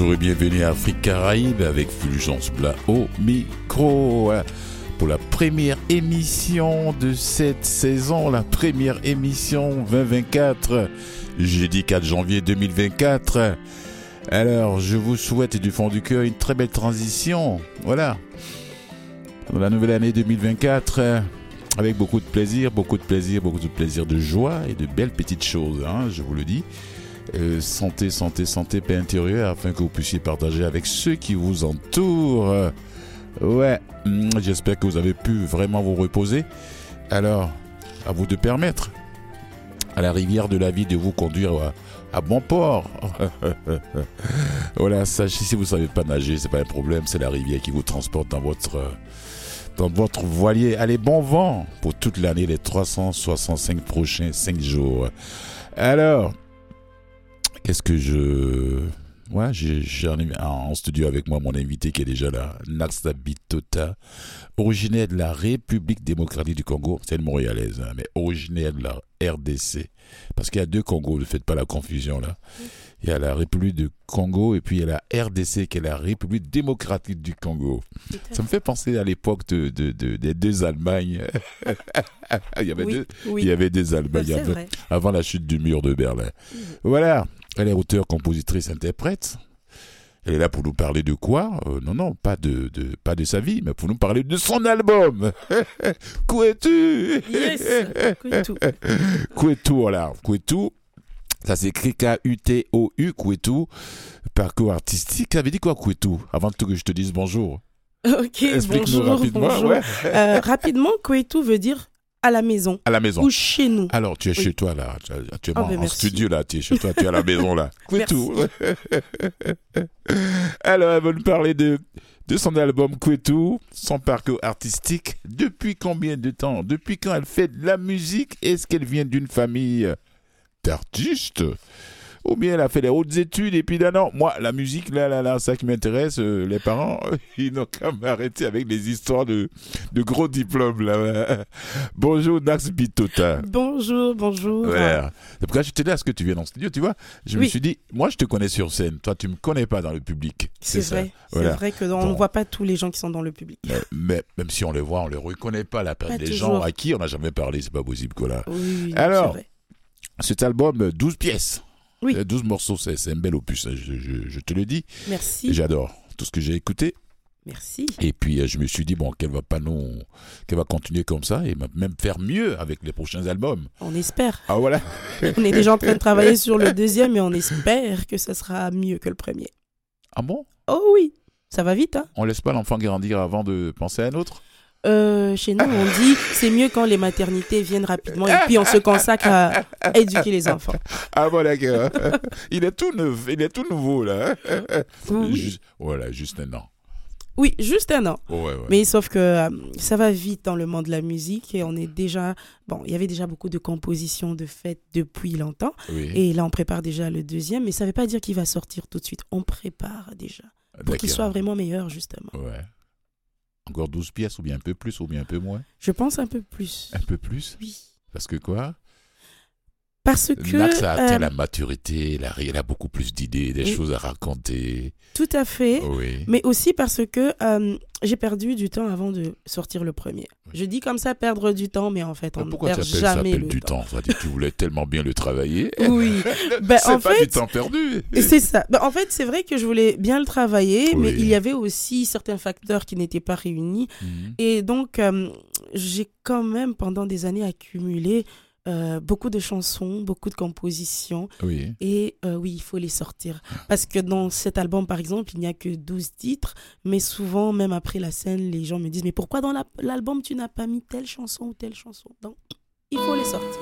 Bonjour et bienvenue à Afrique Caraïbe avec Fulgence Blas au micro pour la première émission de cette saison, la première émission 2024, jeudi 4 janvier 2024. Alors, je vous souhaite du fond du cœur une très belle transition. Voilà. Pour la nouvelle année 2024 avec beaucoup de plaisir, beaucoup de plaisir, beaucoup de plaisir, de joie et de belles petites choses, hein, je vous le dis. Euh, santé, santé, santé, paix intérieure, afin que vous puissiez partager avec ceux qui vous entourent. Ouais, hmm, j'espère que vous avez pu vraiment vous reposer. Alors, à vous de permettre à la rivière de la vie de vous conduire à, bon port. voilà, sachez si vous ne savez pas nager, c'est pas un problème, c'est la rivière qui vous transporte dans votre dans votre voilier. Allez, bon vent pour toute l'année, les 365 prochains 5 jours. Alors, Qu'est-ce que je... Ouais, j'ai en studio avec moi mon invité qui est déjà là, Naxa Bitota, originaire de la République démocratique du Congo, c'est une montréalaise, hein, mais originaire de la RDC. Parce qu'il y a deux Congos, ne faites pas la confusion là. Il y a la République du Congo et puis il y a la RDC qui est la République démocratique du Congo. Ça me fait penser à l'époque de, des deux Allemagnes. il, y avait deux, il y avait des Allemagnes avant, la chute du mur de Berlin. Voilà. Elle est auteure, compositrice, interprète. Elle est là pour nous parler de quoi? Euh, Non, non, pas de, de, pas de sa vie, mais pour nous parler de son album. Kouetou Yes, Kouetou. Kouetou, voilà. Kouetou, ça s'écrit K-U-T-O-U, Kouetou. Parcours artistique. Ça veut dire quoi, Kouetou Avant que je te dise bonjour. Ok, bonjour, rapidement. Bonjour. Euh, rapidement, Kouetou veut dire à la maison. À la maison. Ou chez nous. Alors, tu es chez toi, là. Tu es oh, en studio, là. Tu es chez toi, tu es à la maison, là. Kouetou. Alors, elle va nous parler de, de son album Kouetou, son parcours artistique. Depuis combien de temps? Depuis quand elle fait de la musique? Est-ce qu'elle vient d'une famille d'artistes ou bien elle a fait des hautes études et puis là non, moi la musique là là là ça qui m'intéresse, euh, les parents ils n'ont qu'à m'arrêter avec les histoires de, de gros diplômes là. bonjour Nax Bitota. Bonjour, bonjour. Ouais. C'est pourquoi je là à ce que tu viens dans le studio, tu vois. Je me suis dit, moi je te connais sur scène, toi tu me connais pas dans le public. C'est vrai, c'est vrai que on ne voit pas tous les gens qui sont dans le public. Mais, même si on les voit, on les reconnaît pas la des gens à qui on n'a jamais parlé, c'est pas possible quoi là. Oui, Alors, cet album 12 pièces. Oui. 12 morceaux, c'est un bel opus, hein, je, te le dis. Merci. J'adore tout ce que j'ai écouté. Merci. Et puis euh, je me suis dit bon qu'elle va pas nous qu'elle va continuer comme ça et même faire mieux avec les prochains albums. On espère. Ah voilà. on est déjà en train de travailler sur le deuxième et on espère que ça sera mieux que le premier. Ah bon? Oh oui, ça va vite hein? On laisse pas l'enfant grandir avant de penser à un autre? Euh, chez nous, on dit c'est mieux quand les maternités viennent rapidement et puis on se consacre à éduquer les enfants. Ah bon, d'accord. Il est tout neuf, il est tout nouveau là. voilà, juste un an. Oui, juste un an. ouais, Mais sauf que euh, ça va vite dans le monde de la musique et on est déjà. Bon, il y avait déjà beaucoup de compositions de fêtes depuis longtemps. Et là, on prépare déjà le deuxième. Mais ça ne veut pas dire qu'il va sortir tout de suite. On prépare déjà. Pour qu'il soit vraiment meilleur, justement. Ouais. Encore 12 pièces ou bien un peu plus ou bien un peu moins? Je pense un peu plus. Un peu plus? Oui. Parce que quoi? Parce que. Max a atteint euh, la maturité, il a, beaucoup plus d'idées, des choses à raconter. Tout à fait. Mais aussi parce que euh, j'ai perdu du temps avant de sortir le premier. Je dis comme ça perdre du temps, mais en fait, on ne perd jamais ça le du temps. temps? tu voulais tellement bien le travailler. Oui. Ben, c'est pas du temps perdu. C'est ça. Ben, en fait, c'est vrai que je voulais bien le travailler, mais il y avait aussi certains facteurs qui n'étaient pas réunis. Mhm. Et donc, euh, j'ai quand même, pendant des années, accumulé euh, beaucoup de chansons, beaucoup de compositions. Oui. Et euh, oui, il faut les sortir. Parce que dans cet album, par exemple, il n'y a que 12 titres, mais souvent, même après la scène, les gens me disent, mais pourquoi dans l'album, tu n'as pas mis telle chanson ou telle chanson? Donc, il faut les sortir.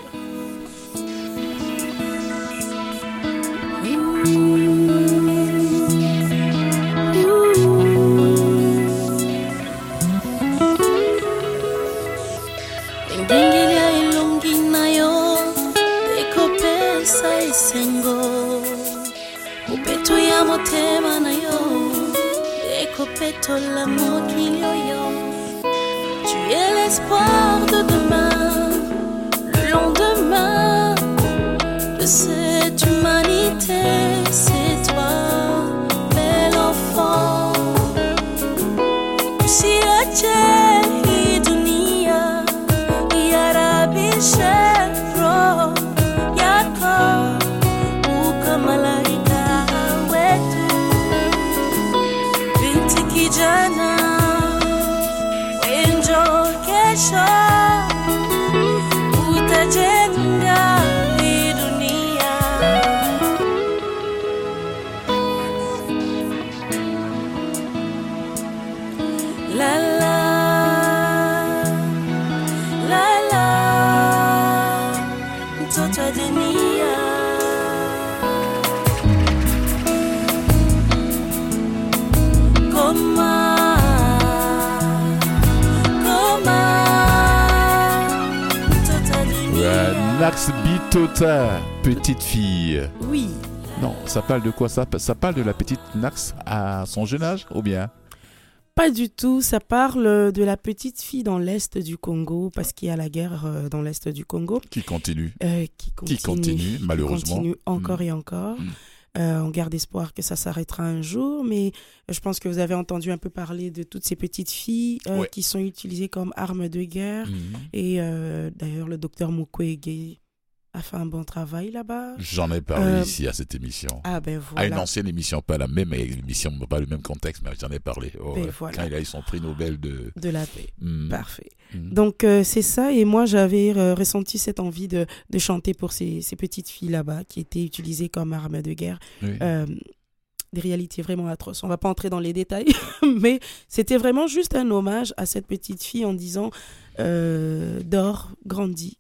Motema na yo. Ekopetola mokili oyo tu es l'espoir de demain le lendemain de cette Bitota, petite fille. Oui. Non, ça parle de quoi? Ça Ça parle de la petite Nax à son jeune âge ou bien? Pas du tout. Ça parle de la petite fille dans l'est du Congo, parce qu'il y a la guerre euh, dans l'est du Congo, Qui continue euh, qui continue, Qui continue, malheureusement. continue encore Mm. et encore. Mm. Euh, on garde espoir que ça s'arrêtera un jour, mais je pense que vous avez entendu un peu parler de toutes ces petites filles euh, Ouais. qui sont utilisées comme armes de guerre. Mhm. Et euh, d'ailleurs, le docteur Mukwege a fait un bon travail là-bas. J'en ai parlé Euh, ici à cette émission. Ah ben À une voilà. ancienne émission, pas la même émission, pas le même contexte, mais j'en ai parlé. Oh, Ben ouais. voilà. Quand il a eu son prix Nobel de. De la paix. Mhm. Parfait. Mhm. Donc euh, c'est ça, et moi j'avais euh, ressenti cette envie de, de chanter pour ces, ces petites filles là-bas qui étaient utilisées comme armes de guerre. Oui. Des réalités vraiment atroces. On va pas entrer dans les détails, mais c'était vraiment juste un hommage à cette petite fille en disant dors, grandis.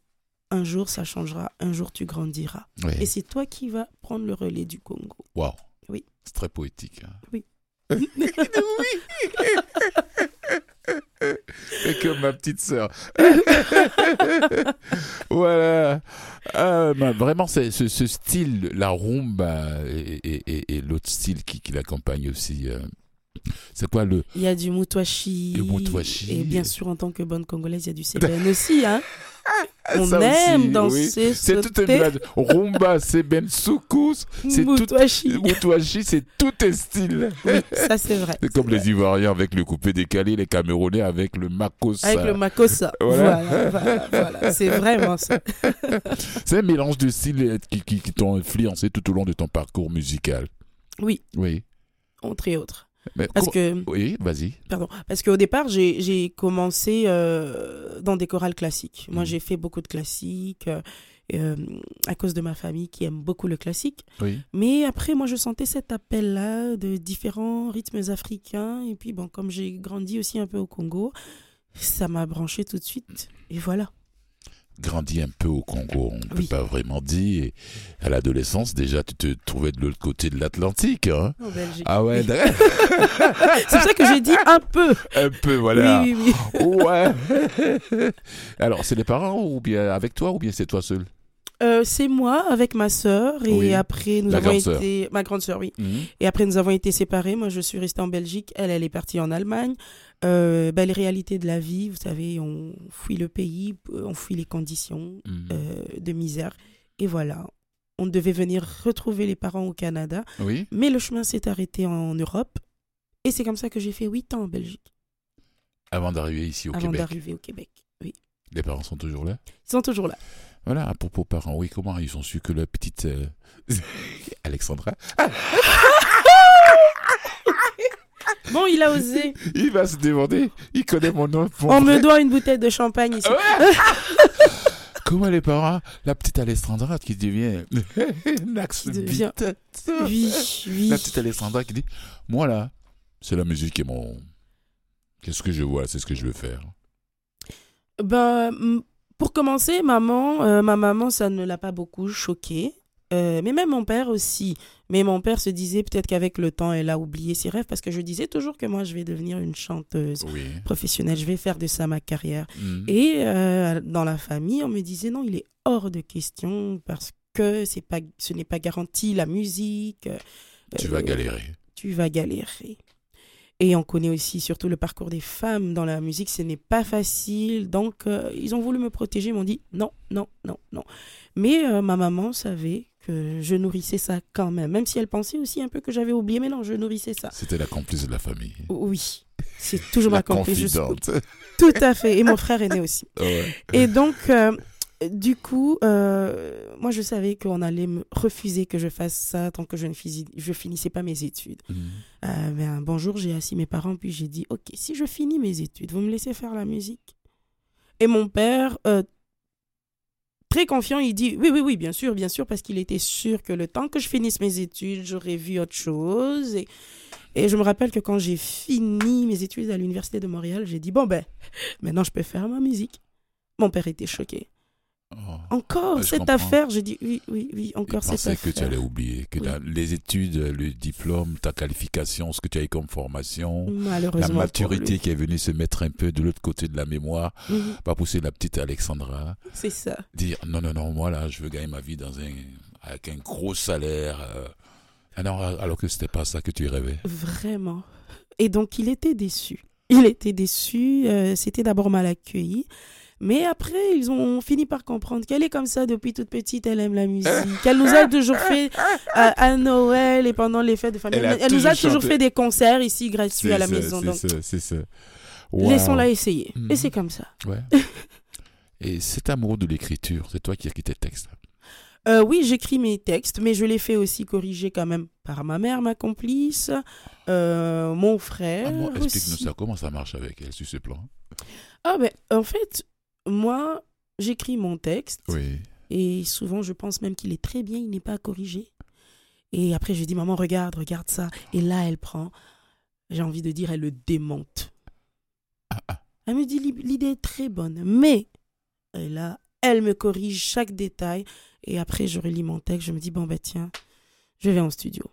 Un jour ça changera, un jour tu grandiras. Et c'est toi qui vas prendre le relais du Congo. Waouh. Oui. C'est très poétique. hein. Oui. C'est comme ma petite sœur. voilà. Ah, bah, vraiment, c'est ce, ce style, la rumba et, et- et- et l'autre style qui, qui l'accompagne aussi. euh, c'est quoi le. Il y a du moutouachi. Le moutouachi. Et bien sûr, en tant que bonne Congolaise, il y a du CBN aussi. Hein. On Ça aime aussi, danser, oui. C'est tout un. Rumba, c'est Soukous, c'est tout. Moutouachi. Moutouachi, c'est tout un style. Oui, ça c'est vrai. C'est comme les Ivoiriens avec le coupé décalé, les Camerounais avec le Makossa. Avec le Makossa. Voilà. Voilà, voilà, voilà. C'est vraiment ça. C'est un mélange de styles qui, qui, qui t'ont influencé tout au long de ton parcours musical. Oui, Oui. entre autres. Mais Parce que, Oui, vas-y. pardon, parce qu'au départ, j'ai j'ai commencé euh, dans des chorales classiques. Moi, Mhm. j'ai fait beaucoup de classiques euh, euh, à cause de ma famille qui aime beaucoup le classique. Oui. Mais après, moi, je sentais cet appel-là de différents rythmes africains. Et puis, bon, comme j'ai grandi aussi un peu au Congo, ça m'a branché tout de suite. Et voilà. Grandi un peu au Congo, on ne peut pas vraiment dire. Et à l'adolescence, déjà, tu te trouvais de l'autre côté de l'Atlantique. Hein En Belgique. ah ouais, Oui. C'est pour ça que j'ai dit un peu. un peu, voilà. Oui, oui, oui. Ouais. Alors, c'est les parents ou bien avec toi ou bien c'est toi seul? Euh, c'est moi avec ma sœur. Et Oui. après, nous La avons été. Ma grande sœur, oui. Mhm. Et après, nous avons été séparés. Moi, je suis restée en Belgique. Elle, elle est partie en Allemagne. Euh, ben, les réalités de la vie, vous savez, on fuit le pays, on fuit les conditions Mhm. euh, de misère. Et voilà. On devait venir retrouver les parents au Canada. Oui. Mais le chemin s'est arrêté en Europe. Et c'est comme ça que j'ai fait 8 ans en Belgique Avant d'arriver ici au avant Québec. d'arriver au Québec. Oui. Les parents sont toujours là Ils sont toujours là. Voilà, à propos parents, oui, comment ils ont su que la petite euh, Alexandra, Bon, il a osé. il va se demander, il connaît mon nom. mon On me doit une bouteille de champagne ici. Comment les parents, la petite Alexandra qui devient Qui devient-. Oui, oui. La petite Alexandra qui dit, moi là, c'est la musique qui est mon... Qu'est-ce que je vois, c'est ce que je veux faire. Ben, m- pour commencer, maman, euh, ma maman, ça ne l'a pas beaucoup choquée. Euh, mais même mon père aussi. Mais mon père se disait peut-être qu'avec le temps, elle a oublié ses rêves parce que je disais toujours que moi, je vais devenir une chanteuse Oui. professionnelle. Je vais faire de ça ma carrière. Mhm. Et euh, dans la famille, on me disait non, il est hors de question parce que c'est pas, ce n'est pas garanti la musique. euh, Tu vas galérer. tu vas galérer. Et on connaît aussi surtout le parcours des femmes dans la musique, ce n'est pas facile. Donc, euh, ils ont voulu me protéger, ils m'ont dit non, non, non, non. Mais euh, ma maman savait que je nourrissais ça quand même, même si elle pensait aussi un peu que j'avais oublié, mais non, je nourrissais ça. C'était la complice de la famille. Oui, c'est toujours la ma complice confidente. Tout à fait. Et mon frère est né aussi. Ouais. Et donc, euh, du coup, euh, moi, je savais qu'on allait me refuser que je fasse ça tant que je ne je finissais pas mes études. Mhm. Euh, mais un bon jour, j'ai assis mes parents, puis j'ai dit, OK, si je finis mes études, vous me laissez faire la musique? Et mon père, euh, très confiant, il dit, oui, oui, oui, bien sûr, bien sûr, parce qu'il était sûr que le temps que je finisse mes études, j'aurais vu autre chose. Et, et je me rappelle que quand j'ai fini mes études à l'Université de Montréal, j'ai dit, bon, ben, maintenant je peux faire ma musique. Mon père était choqué. Oh. encore cette affaire, j'ai dit oui, oui, oui, encore cette affaire. que tu allais oublier, que les études, le diplôme, ta qualification, ce que tu as eu comme formation, la maturité qui est venue se mettre un peu de l'autre côté de la mémoire, mhm. va pousser la petite Alexandra. C'est ça. Dire non, non, non, moi là, je veux gagner ma vie dans un, avec un gros salaire. Euh, alors, alors que c'était pas ça que tu rêvais. Vraiment. Et donc, il était déçu. Il était déçu. Euh, c'était d'abord mal accueilli. Mais après, ils ont fini par comprendre qu'elle est comme ça depuis toute petite, elle aime la musique. qu'elle nous a toujours fait à, Noël et pendant les fêtes de famille. Elle, nous a toujours fait des concerts ici gratuits à la maison. C'est ça. Laissons-la essayer. Et mhm. c'est comme ça. Ouais. et cet amour de l'écriture, c'est toi qui as écrit tes textes euh, oui, j'écris mes textes, mais je les fais aussi corriger quand même par ma mère, ma complice, euh, mon frère. Ah, Explique-nous ça, comment ça marche avec elle sur ce plan? Ah ben, en fait, moi, j'écris mon texte. Oui. Et souvent, je pense même qu'il est très bien, il n'est pas corrigé. Et après, je dis, maman, regarde, regarde ça. Et là, elle prend, j'ai envie de dire, elle le démonte. Ah, ah. Elle me dit, l'idée est très bonne, mais et là, elle me corrige chaque détail. Et après, je relis mon texte, je me dis, bon, ben tiens, je vais en studio.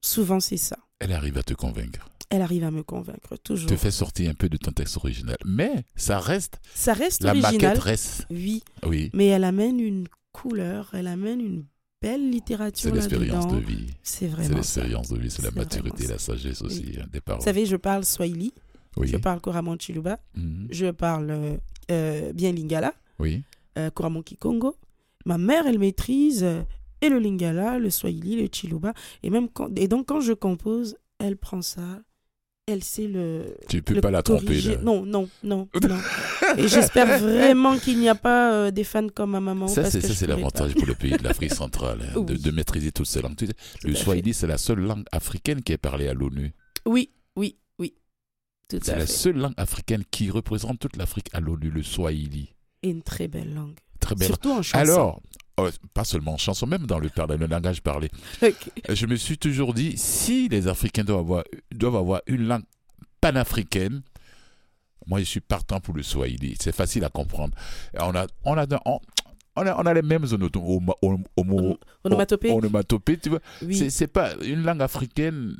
Souvent, c'est ça. Elle arrive à te convaincre elle arrive à me convaincre toujours. Te fait sortir un peu de ton texte original, mais ça reste. Ça reste la original. maquette reste. Oui. Oui. Mais elle amène une couleur, elle amène une belle littérature. C'est l'expérience de vie. C'est vraiment. C'est l'expérience de vie, c'est la maturité, la sagesse aussi hein, des paroles. Vous savez, je parle Swahili. Oui. Je parle couramment Chiluba. Mhm. Je parle euh, bien Lingala. Oui. Euh, couramment Kikongo. Ma mère, elle maîtrise euh, et le Lingala, le Swahili, le Chiluba. Et, même quand, et donc, quand je compose, elle prend ça, elle sait le. Tu peux pas la tromper. Là. Non, non, non, non. Et j'espère vraiment qu'il n'y a pas euh, des fans comme ma maman. Ça, c'est l'avantage pour le pays de l'Afrique centrale, hein, de, maîtriser toutes ces langues. Le Swahili, c'est la seule langue africaine qui est parlée à l'ONU. Oui, oui, oui. C'est la seule langue africaine qui représente toute l'Afrique à l'ONU, le Swahili. Et une très belle langue. Très belle. Surtout en chanson. Alors, oh, pas seulement en chanson, même dans le, le langage parlé. Je me suis toujours dit, si les Africains doivent avoir, doivent avoir une langue panafricaine, moi je suis partant pour le Swahili. C'est facile à comprendre. On a, on a, on, a, on a les mêmes onomatopées. onomatopées, tu vois. C'est pas une langue africaine.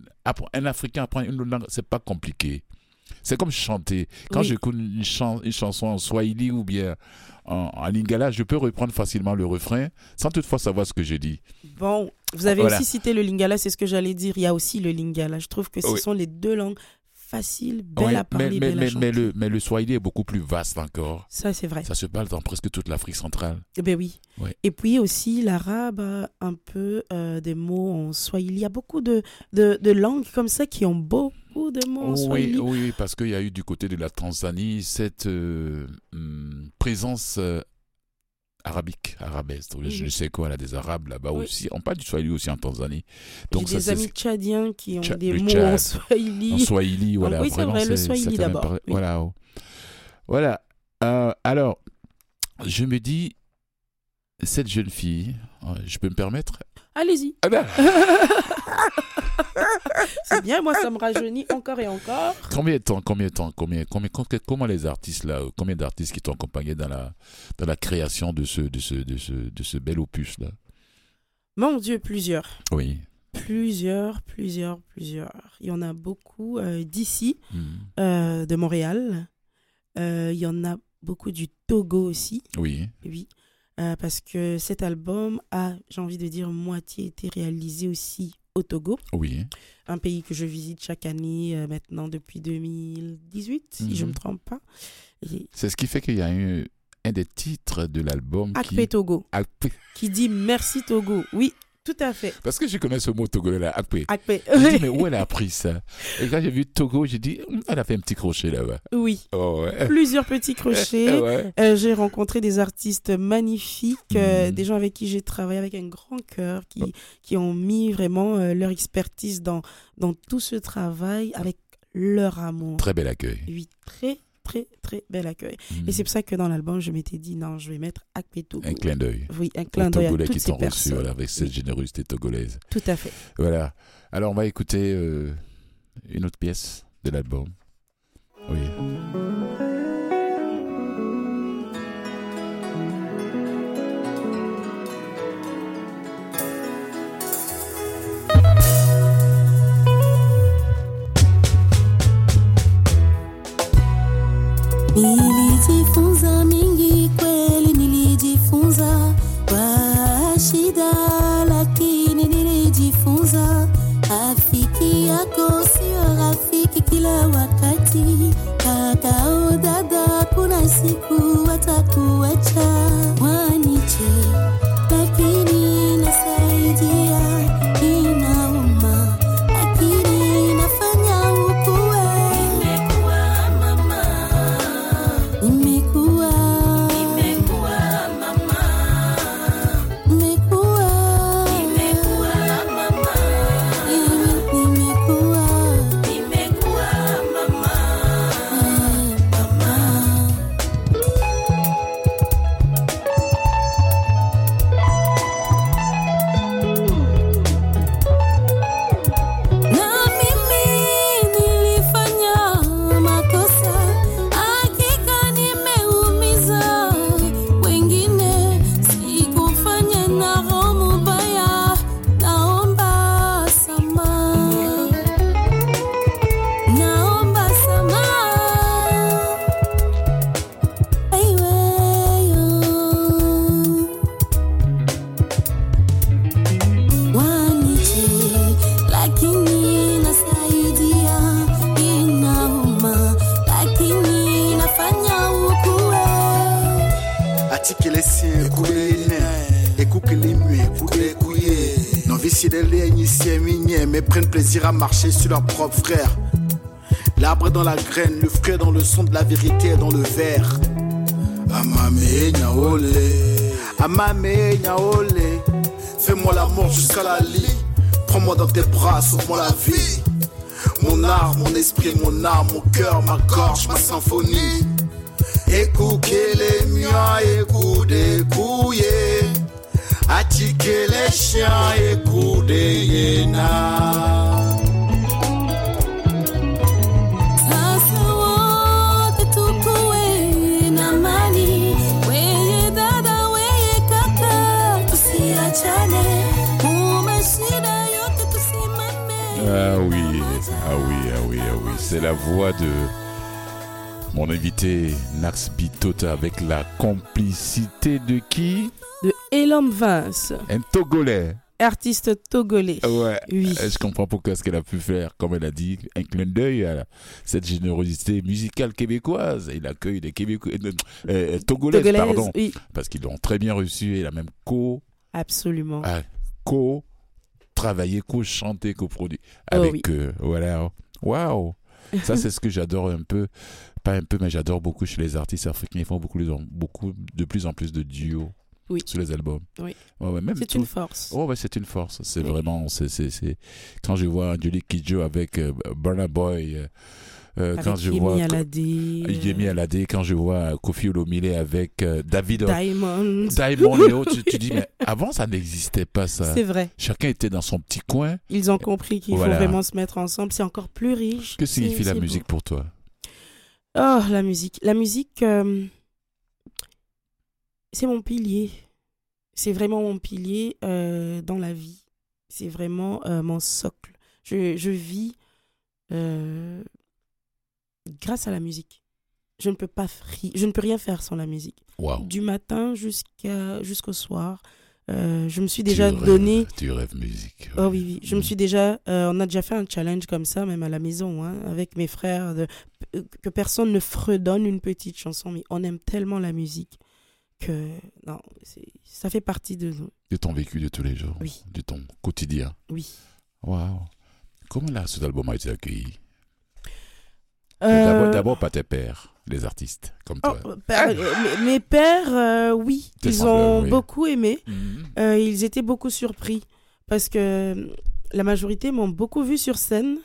Un Africain apprend une langue, c'est pas compliqué. C'est comme chanter. Quand j'écoute une, une, chanson en swahili ou bien en, lingala, je peux reprendre facilement le refrain sans toutefois savoir ce que je dis. Bon, vous avez aussi cité le lingala, c'est ce que j'allais dire. Il y a aussi le lingala. Je trouve que ce sont les deux langues faciles, belles à parler, mais, mais, mais, le, mais le swahili est beaucoup plus vaste encore. Ça, c'est vrai. Ça se parle dans presque toute l'Afrique centrale. Eh ben oui. Et puis aussi, l'arabe un peu euh, des mots en swahili. Il y a beaucoup de, de, de langues comme ça qui ont beau de mots oui, Oui, parce qu'il y a eu du côté de la Tanzanie cette euh, hum, présence euh, arabique, arabesque. Je sais quoi, là, des Arabes là-bas aussi. On parle du Swahili aussi en Tanzanie. Donc J'ai des amis tchadiens qui ont des mots en Swahili. En Swahili, voilà. Ah oui, c'est vrai, le Swahili d'abord. Voilà. Voilà. Euh, alors, je me dis, cette jeune fille, je peux me permettre Allez-y. Ah ben. c'est bien, moi ça me rajeunit encore et encore. Combien de temps, combien de temps, combien, combien, comment les artistes là, combien d'artistes qui t'ont accompagné dans la, dans la création de ce, de ce, de ce, de ce bel opus là? Mon Dieu, plusieurs. Oui. Plusieurs, plusieurs, plusieurs. Il y en a beaucoup euh, d'ici, hmm. euh, de Montréal. Euh, il y en a beaucoup du Togo aussi. Oui. Oui. Parce que cet album a, j'ai envie de dire, moitié été réalisé aussi au Togo. Oui. Un pays que je visite chaque année euh, maintenant depuis 2018, si je ne me mhm. trompe pas. C'est ce qui fait qu'il y a un des titres de l'album qui... Togo. Qui dit Merci Togo. Oui, Tout à fait. Parce que je connais ce mot togolais là, Akpe. Akpe. Je dis, mais où elle a appris ça? Et quand j'ai vu Togo, j'ai dit, hum, elle a fait un petit crochet là-bas. Oui. Oh, ouais. Plusieurs petits crochets. Ouais. Euh, j'ai rencontré des artistes magnifiques, euh, Mhm. des gens avec qui j'ai travaillé avec un grand cœur, qui, Oh. qui ont mis vraiment euh, leur expertise dans, dans tout ce travail avec leur amour. Très bel accueil. Oui, très, très, très bel accueil. Et c'est pour ça que dans l'album, je m'étais dit, non, je vais mettre Akpe Togo. Un clin d'œil. Oui, un clin d'œil à toutes qui ces t'ont reçu personnes. voilà, avec cette générosité togolaise. Tout à fait. Voilà. Alors, on va écouter euh, une autre pièce de l'album. Oui. Nilijifunza mingi kweli, nilijifunza kwa shida, lakini nilijifunza rafiki yako sio rafiki kila wakati. Kaka au dada, kuna siku watakuacha. Waniche, à marcher sur leurs propres frères l'arbre dans la graine le fruit dans le son de la vérité est dans le verre amame nyaole amame nyaole fais-moi l'amour jusqu'à la lit prends-moi dans tes bras sauve-moi la vie mon art, mon esprit, mon âme, mon cœur, ma gorge, ma symphonie. Écoutez les miens, écoutez, écoutez. Attiquez les chiens, écoutez. Oui, ah oui, ah oui, ah oui. C'est la voix de mon invité Nax Bitota avec la complicité de qui? De Elom Vince, Un Togolais. artiste togolais. Ouais. Oui. Euh, Je comprends pourquoi ce qu'elle a pu faire, comme elle a dit, un clin d'œil à cette générosité musicale québécoise? Et l'accueil des Québécois, euh, euh, togolaises, Togolaise, pardon, oui, parce qu'ils l'ont très bien reçu et il a même co, absolument. ah, co travaillé, co chanté, co produit Oh avec oui. eux. Voilà. Waouh. Ça c'est ce que j'adore un peu, pas un peu, mais j'adore beaucoup chez les artistes africains. Ils font beaucoup, de- beaucoup de plus en plus de duos Oui. sur les albums. Oui. Ouais, ouais, C'est tout- une force. Oh ouais, c'est une force. C'est Oui. vraiment, c'est, c'est, c'est... quand je vois Angelique Kidjo avec euh, Burna Boy, euh, euh, Avec quand je Yemi vois Yemi Alade, quand je vois Kofi Olomide avec euh, David Diamond. Diamond Léo, tu, tu dis mais avant ça n'existait pas ça. C'est vrai. Chacun était dans son petit coin. Ils ont compris qu'il Voilà. faut vraiment se mettre ensemble. C'est encore plus riche. Que signifie la musique beau. pour toi? Oh, la musique. La musique, euh, c'est mon pilier. C'est vraiment mon pilier dans la vie. C'est vraiment mon socle. Je, je vis euh, grâce à la musique. Je ne peux pas je ne peux rien faire sans la musique. Du matin jusqu'à jusqu'au soir, euh, je me suis déjà tu rêves, donné Tu rêves musique. Oh oui, oui. Je me Mm. suis déjà. euh, on a déjà fait un challenge comme ça, même à la maison, hein, avec mes frères, de, que personne ne fredonne une petite chanson, mais on aime tellement la musique que non, ça fait partie de De ton vécu de tous les jours. Oui. De ton quotidien. Oui. Waouh. Comment là, cet album a été accueilli? Euh, D'abord par tes pères, les artistes, comme oh, toi. père- euh, mes, mes pères, euh, oui, ils ont oui. beaucoup aimé. Mhm. Euh, ils étaient beaucoup surpris parce que la majorité m'ont beaucoup vu sur scène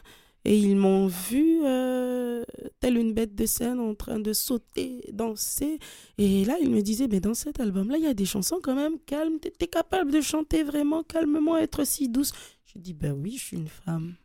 et ils m'ont vu euh, telle une bête de scène en train de sauter, danser. Et là, ils me disaient, mais dans cet album-là, il y a des chansons quand même calmes. T'es t'es capable de chanter vraiment calmement, être si douce. Je dis, ben oui, je suis une femme.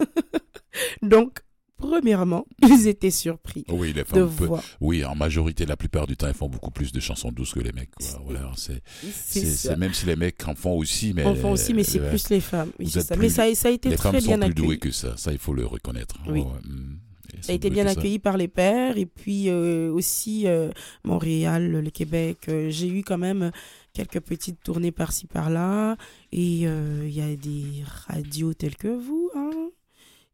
Donc, premièrement, ils étaient surpris Oui, les de femmes peuvent- voir. Oui, en majorité, la plupart du temps, ils font beaucoup plus de chansons douces que les mecs. quoi. Voilà, c'est, même si les mecs en font aussi, mais Enfants aussi, mais c'est plus les femmes. Oui, ça. plus- Mais ça, ça a été les très femmes sont bien plus accueilli. douées que ça. Ça, il faut le reconnaître. Oui. Mm. Elles Ça a été bien accueilli par les pères et puis euh, aussi euh, Montréal, le Québec. Euh, J'ai eu quand même quelques petites tournées par-ci par-là et il y a des radios telles que vous. hein.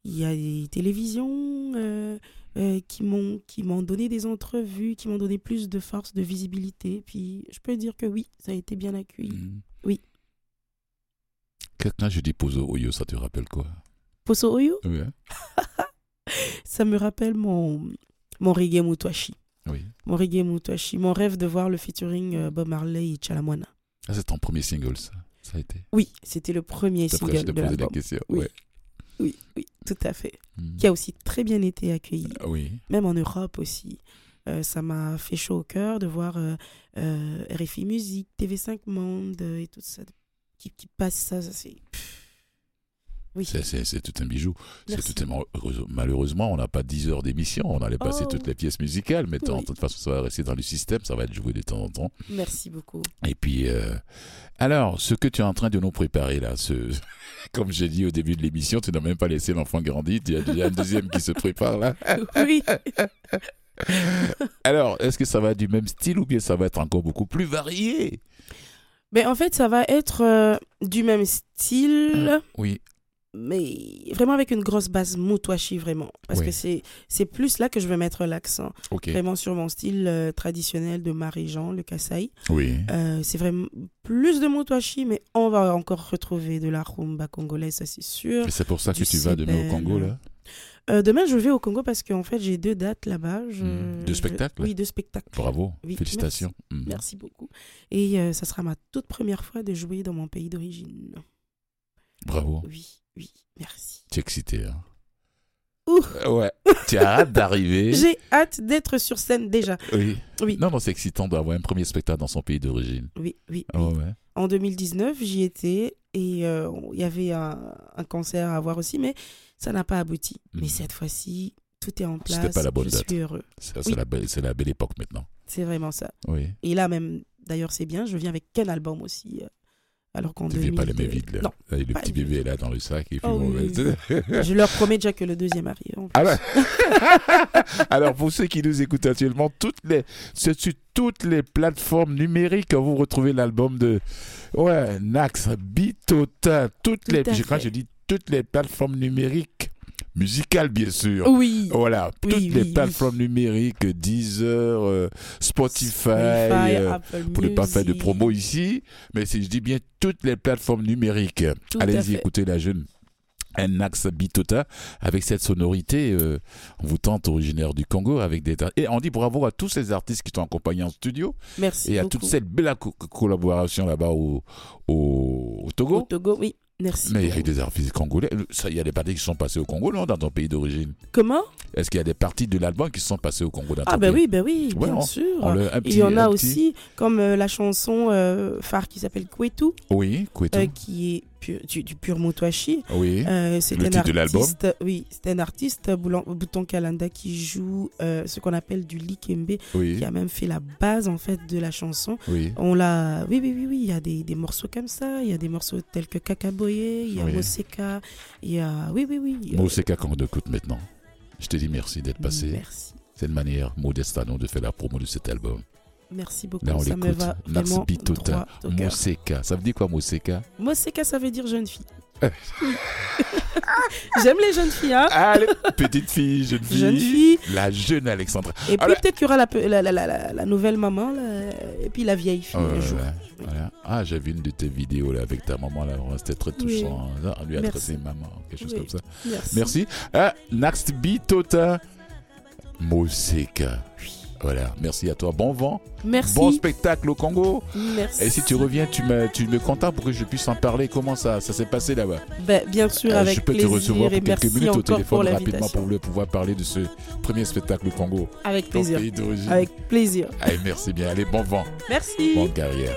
Il y a des télévisions euh, euh, qui m'ont qui m'ont donné des entrevues, qui m'ont donné plus de force, de visibilité. Puis je peux dire que oui, ça a été bien accueilli. Mm. Oui. Quand je dis Pozo Oyo, ça te rappelle quoi? Poso Oyo, Oui. ça me rappelle mon mon reggae Mutwashi. Oui. Mon reggae Mutwashi, mon rêve de voir le featuring euh, Bob Marley et Chalamwana. Ah, c'est ton premier single, ça? Ça a été? Oui, c'était le premier je single te de la l'album. question. Oui. Ouais. Oui, oui, tout à fait. Mm. Qui a aussi très bien été accueilli, Ah Oui. même en Europe aussi. Euh, ça m'a fait chaud au cœur de voir euh, euh, RFI Musique, TV5 Monde et tout ça qui, qui passe ça. ça, c'est... Oui, C'est, tout un bijou. C'est Merci. tout un- heureuse- Malheureusement, on n'a pas 10 heures d'émission. On allait passer Oh. toutes les pièces musicales, mais de toute façon, ça va rester dans le système. Ça va être joué de temps en temps. merci beaucoup. Et puis, euh, alors, ce que tu es en train de nous préparer là, ce, comme j'ai dit au début de l'émission, tu n'as même pas laissé l'enfant grandir. Il y a déjà un deuxième qui se prépare là. Oui, Alors, est-ce que ça va être du même style ou bien ça va être encore beaucoup plus varié? Mais en fait, ça va être euh, du même style. Oui. Mais vraiment avec une grosse base Mutwashi, vraiment. Parce Oui. que c'est plus là que je veux mettre l'accent. Vraiment sur mon style euh, traditionnel de Marie-Jean, le Kassai. Oui. Euh, c'est vraiment plus de Mutwashi, mais on va encore retrouver de la rumba congolaise, ça c'est sûr. Et c'est pour ça que tu vas demain au. Congo là Euh, demain, je vais au Congo parce qu'en fait, j'ai deux dates là-bas. Je- Hmm. Deux spectacles Oui, deux spectacles. Bravo. Oui, Félicitations. Mm. Merci beaucoup. Et ça sera ma toute première fois de jouer dans mon pays d'origine. Bravo. Oui, oui, merci. Tu es excité. Hein Ouh. Ouais. tu as hâte d'arriver. J'ai hâte d'être sur scène déjà. Oui. Oui. Non, non, c'est excitant d'avoir un premier spectacle dans son pays d'origine. Oui, oui. Ah oui. ouais. En 2019, j'y étais et euh, il y avait un, un concert à voir aussi, mais ça n'a pas abouti. Mhm. Mais cette fois-ci, tout est en place. C'était pas la bonne je date. suis heureux. C'est Oui. la, belle- c'est la belle époque maintenant. C'est vraiment ça. Oui. Et là même, d'ailleurs, c'est bien. Je viens avec quel album aussi euh, Alors ne viens pas les mains 2000, vides là. Non, Là, le petit bébé est là dans le sac et puis Oh bon, oui, ben, je leur promets déjà que le deuxième arrive. en plus. Ah ouais. Alors pour ceux qui nous écoutent actuellement, toutes les, c'est sur toutes les plateformes numériques que vous retrouvez l'album de ouais, Nax, Bitota, toutes Tout les, à je crois que fait. je dis toutes les plateformes numériques, musicales bien sûr. Oui. Voilà, Oui, toutes oui, les oui. plateformes numériques, Deezer, euh, Spotify, Spotify, euh, pour ne pas faire de promo ici, mais si je dis bien toutes les plateformes numériques, allez-y écoutez la jeune Nax Bitota avec cette sonorité euh, on vous tente originaire du Congo avec des et on dit bravo à tous ces artistes qui t'ont accompagné en studio Merci et à beaucoup. toute cette belle co- collaboration là-bas au, au, au Togo. Au Togo, oui. Merci. mais il y a eu des artistes congolais. Il y a des parties qui sont passées au Congo, non, dans ton pays d'origine. Comment? Est-ce qu'il y a des parties de l'album qui sont passées au Congo dans Ah ben oui, ben oui, Ouais, bien on- sûr. On le- un Il y en a petit- aussi, comme euh, la chanson euh, phare qui s'appelle Kwetu, Oui, Kwetu. euh, qui est du, du pur Mutwashi. Oui. Euh, c'est Le un titre de l'album artiste, oui, c'est un artiste Boulan- Bouton Kalanda qui joue euh, ce qu'on appelle du likembe, Oui. qui a même fait la base en fait de la chanson. Oui. On l'a, oui, oui, oui, oui, il y a des, des morceaux comme ça, il y a des morceaux tels que Kakaboye, il y a Oui. Moseka, il y a, oui, oui, oui. il y a- Moi, c'est quand on écoute maintenant. Je te dis merci d'être passé. Merci, C'est une manière modeste à nous de faire la promo de cet album. Merci beaucoup. Là, on ça me va. Moseka. Ça veut dire quoi, Moseka? Moseka, ça veut dire jeune fille. J'aime les jeunes filles. Hein Allez, petite fille, jeune fille. Jeune fille. La jeune Alexandra. Et puis peut-être qu'il y aura la, la, la, la, nouvelle maman et puis la vieille fille. voilà. Ah, j'ai vu une de tes vidéos là, avec ta maman. là. C'était très touchant. On lui a traité maman, quelque chose comme ça. Merci. Merci. Ah, next beat, Tota. Moseka. Voilà, merci à toi. Bon vent. Merci. Bon spectacle au Congo. Merci. Et si tu reviens, tu me, tu me contactes pour que je puisse en parler. Comment ça, ça s'est passé là-bas? Ben, Bien sûr, euh, avec Je peux te recevoir pour quelques minutes au téléphone rapidement pour pouvoir parler de ce premier spectacle au Congo. Avec plaisir. Avec plaisir. Allez, merci bien. Allez, bon vent. Merci. Bonne carrière.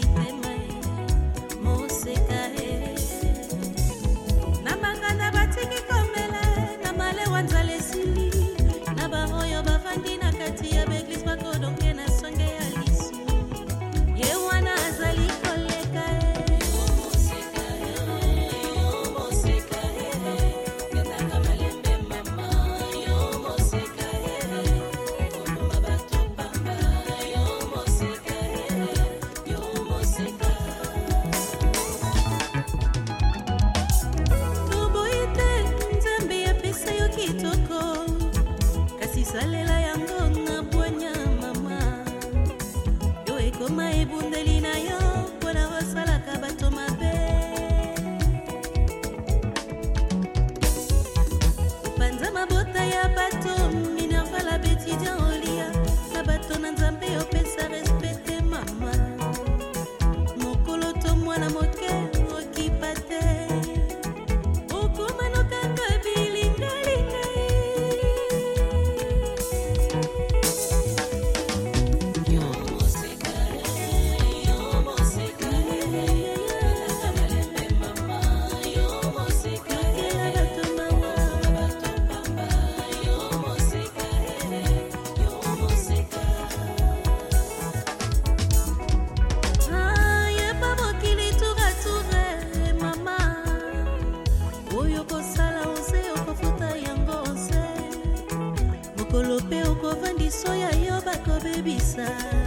be sad.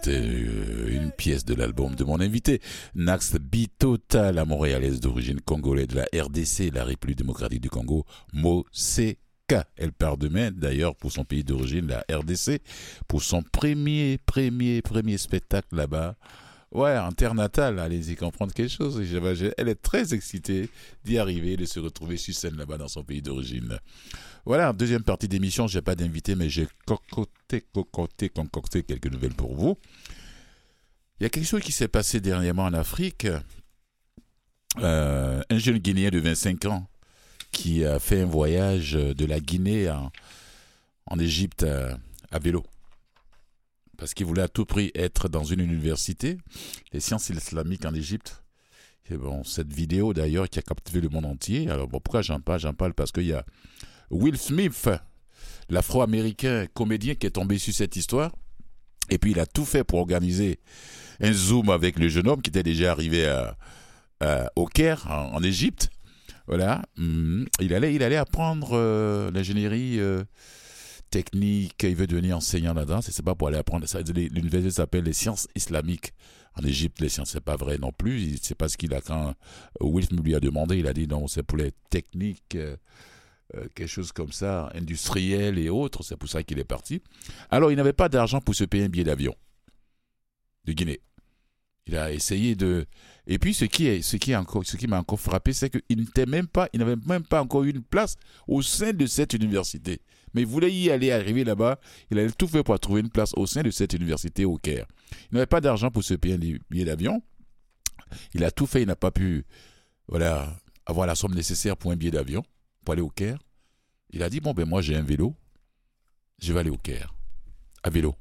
C'était euh, une pièce de l'album de mon invité, Nax Bitota, la montréalaise d'origine congolaise de la RDC, la République démocratique du Congo, Moseka. Elle part demain, d'ailleurs, pour son pays d'origine, la RDC, pour son premier, premier, premier spectacle là-bas. Ouais, natale, allez-y comprendre quelque chose. Elle est très excitée d'y arriver, de se retrouver sur scène là-bas dans son pays d'origine. Voilà, deuxième partie d'émission, j'ai pas d'invité, mais j'ai concocté, concocté, concocté quelques nouvelles pour vous. Il y a quelque chose qui s'est passé dernièrement en Afrique. Euh, un jeune Guinéen de 25 ans qui a fait un voyage de la Guinée en, en Égypte à vélo parce qu'il voulait à tout prix être dans une université, les sciences islamiques en Égypte. Et bon, cette vidéo d'ailleurs qui a captivé le monde entier. Alors pourquoi j'en parle? J'en parle parce qu'il y a Will Smith, l'afro-américain comédien qui est tombé sur cette histoire. Et puis il a tout fait pour organiser un zoom avec le jeune homme qui était déjà arrivé à, au Caire, en, Égypte. Voilà. Mm-hmm. Il allait, il allait apprendre euh, l'ingénierie. Euh, technique, il veut devenir enseignant là-dedans, c'est pas pour aller apprendre. L'université s'appelle les sciences islamiques. En Égypte, les sciences, c'est pas vrai non plus. C'est pas ce qu'il a quand Will Smith lui a demandé. Il a dit non, c'est pour les techniques, euh, euh, quelque chose comme ça, industriel et autres. C'est pour ça qu'il est parti. Alors, il n'avait pas d'argent pour se payer un billet d'avion de Guinée. Il a essayé de. Et puis, ce qui est, ce qui est encore, ce qui m'a encore frappé, c'est qu'il n'était même pas, il n'avait même pas encore eu une place au sein de cette université. Mais il voulait y aller, arriver là-bas. Il allait tout faire pour trouver une place au sein de cette université au Caire. Il n'avait pas d'argent pour se payer un billet d'avion. Il a tout fait, il n'a pas pu voilà, avoir la somme nécessaire pour un billet d'avion, pour aller au Caire. Il a dit, bon, ben moi j'ai un vélo, je vais aller au Caire, à vélo.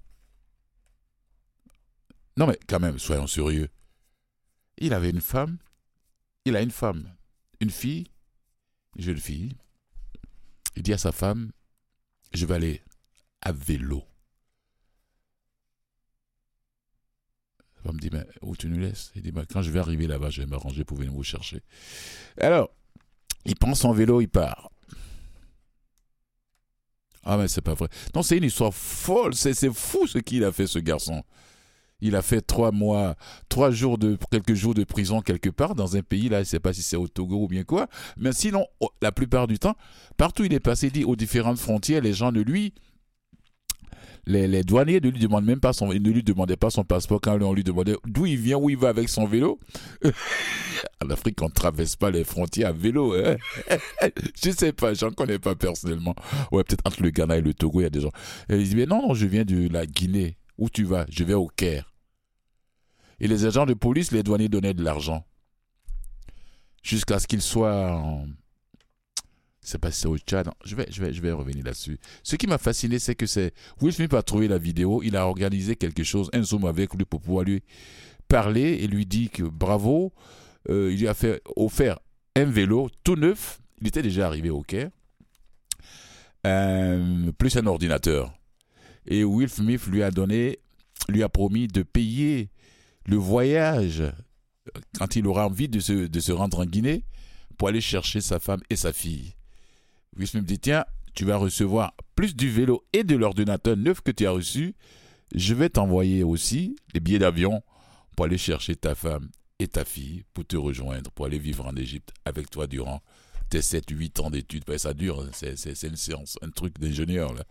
Non mais quand même, soyons sérieux. Il avait une femme, il a une femme, une fille, une jeune fille. Il dit à sa femme, je vais aller à vélo. Elle me dit, mais où tu nous laisses? Il dit, mais quand je vais arriver là-bas, je vais m'arranger pour venir vous chercher. Alors, il prend son vélo, il part. Ah, mais c'est pas vrai. Non, c'est une histoire folle. C'est fou ce qu'il a fait, ce garçon. Il a fait trois mois, trois jours de, quelques jours de prison quelque part dans un pays, là, je ne sais pas si c'est au Togo ou bien quoi. Mais sinon, la plupart du temps, partout il est passé, dit aux différentes frontières, les gens de lui, les, douaniers ne lui demandent même pas son, demandaient pas son passeport quand on lui demandait d'où il vient, où il va avec son vélo. en Afrique, on ne traverse pas les frontières à vélo. Hein. je sais pas, j'en connais pas personnellement. Ouais, peut-être entre le Ghana et le Togo, il y a des gens. il dit, mais non, je viens de la Guinée. Où tu vas? Je vais au Caire. Et les agents de police, les douaniers donnaient de l'argent. Jusqu'à ce qu'ils soient en... C'est pas si c'est au Tchad. Je vais, je vais, je vais revenir là-dessus. Ce qui m'a fasciné, c'est que c'est Will Smith a trouvé la vidéo. Il a organisé quelque chose, un zoom avec lui pour pouvoir lui parler et lui dire que bravo. Euh, il lui a fait offert un vélo tout neuf. Il était déjà arrivé au Caire. Euh, plus un ordinateur. Et Will Smith lui a donné, lui a promis de payer le voyage quand il aura envie de se, de se rendre en Guinée pour aller chercher sa femme et sa fille. Will Smith dit Tiens, tu vas recevoir plus du vélo et de l'ordinateur neuf que tu as reçu. Je vais t'envoyer aussi les billets d'avion pour aller chercher ta femme et ta fille pour te rejoindre, pour aller vivre en Égypte avec toi durant tes 7-8 ans d'études. Ben, ça dure, c'est une séance, un truc d'ingénieur. Là.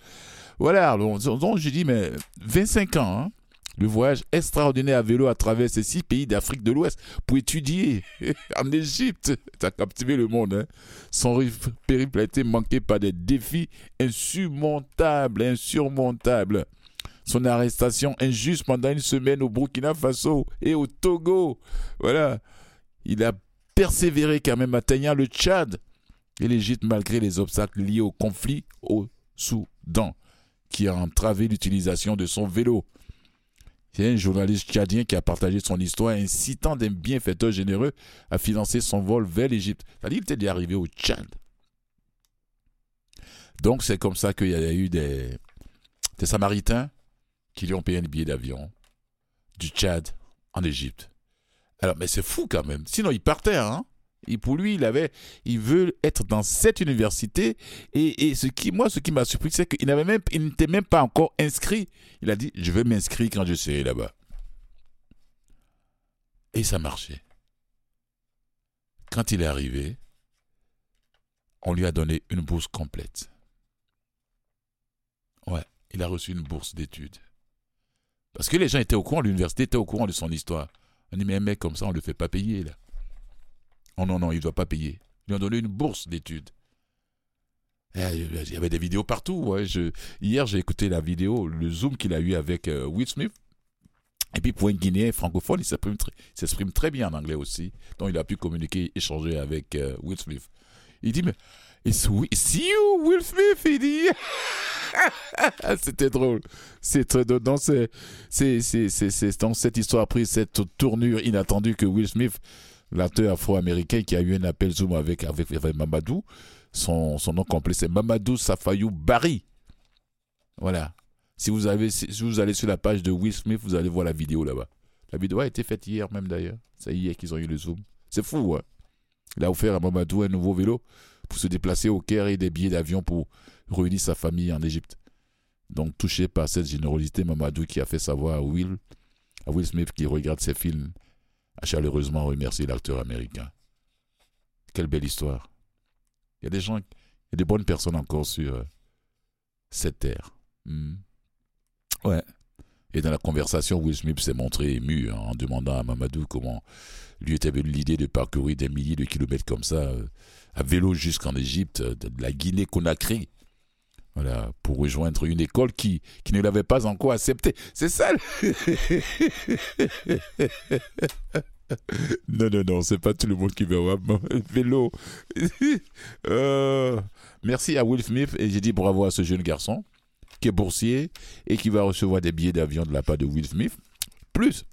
Voilà, donc, donc j'ai dit, mais 25 ans, hein, le voyage extraordinaire à vélo à travers ces six pays d'Afrique de l'Ouest pour étudier en Égypte. Ça a captivé le monde. Hein. Son périple a été manqué par des défis insurmontables, insurmontables. Son arrestation injuste pendant une semaine au Burkina Faso et au Togo. Voilà. Il a persévéré quand même, atteignant le Tchad et l'Égypte malgré les obstacles liés au conflit au Soudan, qui a entravé l'utilisation de son vélo. C'est un journaliste tchadien qui a partagé son histoire incitant des bienfaiteurs généreux à financer son vol vers l'Égypte. C'est-à-dire qu'il était arrivé au Tchad. Donc c'est comme ça qu'il y a eu des, Samaritains qui lui ont payé un billet d'avion du Tchad en Égypte. Alors, mais c'est fou quand même. Sinon, il partait, hein. Et pour lui, il avait, il veut être dans cette université. Et, ce qui, moi, ce qui m'a surpris, c'est qu'il n'avait même, il n'était même pas encore inscrit. Il a dit, je vais m'inscrire quand je serai là-bas. Et ça marchait. Quand il est arrivé, on lui a donné une bourse complète. Ouais, il a reçu une bourse d'études. Parce que les gens étaient au courant, l'université était au courant de son histoire. On dit, mais un mec comme ça, on ne le fait pas payer, là. Oh non, non, il ne doit pas payer. Ils lui ont donné une bourse d'études. Eh, il y avait des vidéos partout. Ouais. Hier, j'ai écouté la vidéo, le zoom qu'il a eu avec euh, Will Smith. Et puis pour un Guinéen francophone, il s'exprime très, bien en anglais aussi. Donc il a pu communiquer, échanger avec euh, Will Smith. Il dit, mais c'est you, Will Smith, il dit. C'était drôle. C'est, dans cette histoire prise cette tournure inattendue que Will Smith l'acteur afro-américain qui a eu un appel Zoom avec, avec, Mamadou. Son, son, nom complet, c'est Mamadou Safayou Barry. Voilà. Si vous, avez, si vous allez sur la page de Will Smith, vous allez voir la vidéo là-bas. La vidéo a été faite hier même d'ailleurs. C'est hier qu'ils ont eu le Zoom. C'est fou, hein. Il a offert à Mamadou un nouveau vélo pour se déplacer au Caire et des billets d'avion pour réunir sa famille en Égypte. Donc touché par cette générosité, Mamadou qui a fait savoir à Will, à Will Smith qui regarde ses films a chaleureusement remercié l'acteur américain. Quelle belle histoire. Il y a des gens, il y a des bonnes personnes encore sur euh, cette terre. Hmm. Ouais. Et dans la conversation, Will Smith s'est montré ému hein, en demandant à Mamadou comment lui était venue l'idée de parcourir des milliers de kilomètres comme ça, euh, à vélo jusqu'en Égypte, de la Guinée-Conakry. Pour rejoindre une école qui, qui ne l'avait pas encore accepté. C'est ça. non, non, non, c'est pas tout le monde qui veut avoir vélo. Euh, merci à Will Smith et j'ai dit bravo à ce jeune garçon qui est boursier et qui va recevoir des billets d'avion de la part de Will Smith, plus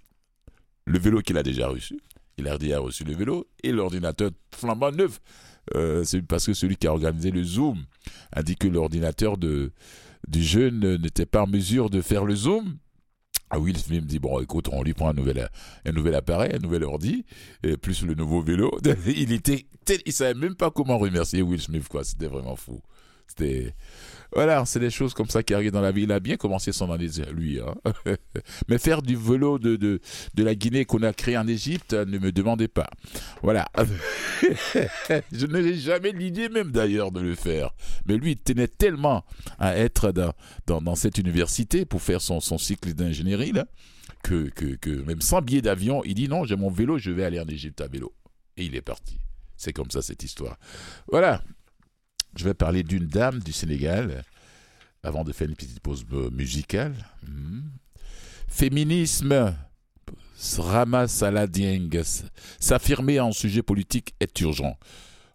le vélo qu'il a déjà reçu. Il a déjà reçu le vélo et l'ordinateur flambant neuf. Euh, c'est parce que celui qui a organisé le Zoom a dit que l'ordinateur du jeune n'était pas en mesure de faire le Zoom. Ah, Will Smith me dit bon écoute on lui prend un nouvel un nouvel appareil un nouvel ordi et plus le nouveau vélo. Il était il savait même pas comment remercier Will Smith quoi. C'était vraiment fou voilà, c'est des choses comme ça qui arrivent dans la vie. Il a bien commencé son année, lui. Hein. Mais faire du vélo de, de, de la Guinée qu'on a créé en Égypte, ne me demandez pas. Voilà. Je n'ai jamais l'idée même d'ailleurs de le faire. Mais lui, il tenait tellement à être dans, dans, cette université pour faire son, son cycle d'ingénierie, que, que, que même sans billet d'avion, il dit non, j'ai mon vélo, je vais aller en Égypte à vélo. Et il est parti. C'est comme ça cette histoire. Voilà je vais parler d'une dame du Sénégal, avant de faire une petite pause musicale. Hmm. Féminisme, Rama Saladieng, s'affirmer en sujet politique est urgent.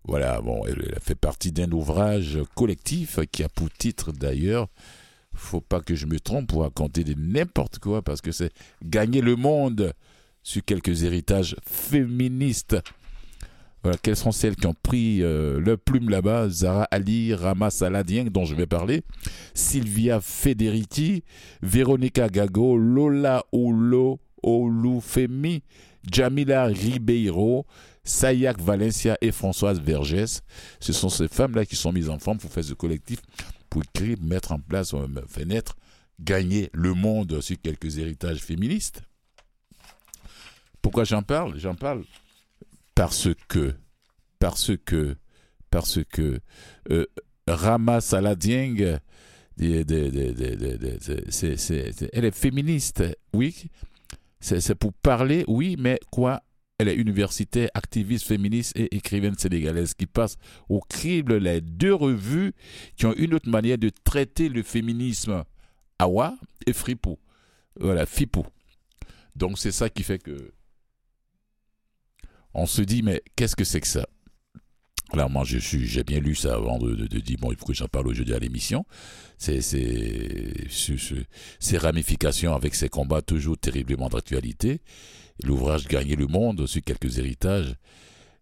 Voilà, bon, elle, fait partie d'un ouvrage collectif qui a pour titre d'ailleurs, faut pas que je me trompe pour raconter n'importe quoi, parce que c'est Gagner le monde sur quelques héritages féministes voilà, quelles sont celles qui ont pris euh, le plume là-bas? Zara Ali, Rama Saladien, dont je vais parler, Sylvia Federici, Véronica Gago, Lola Olo Olufemi, Jamila Ribeiro, Sayak Valencia et Françoise Vergès. Ce sont ces femmes-là qui sont mises en forme pour faire ce collectif, pour écrire, mettre en place, euh, faire naître, gagner le monde sur quelques héritages féministes. Pourquoi j'en parle? J'en parle parce que, parce que, parce que euh, Rama Saladieng, elle est féministe, oui. C'est pour parler, oui, mais quoi? Elle est universitaire, activiste féministe et écrivaine sénégalaise qui passe au crible les deux revues qui ont une autre manière de traiter le féminisme. Awa et Fripou. Voilà, Fipou. Donc c'est ça qui fait que on se dit, mais qu'est-ce que c'est que ça? Alors moi, je suis, j'ai bien lu ça avant de, dire bon, il faut que j'en parle aujourd'hui à l'émission. C'est, c'est, ces ramifications avec ces combats toujours terriblement d'actualité. L'ouvrage Gagner le monde sur quelques héritages,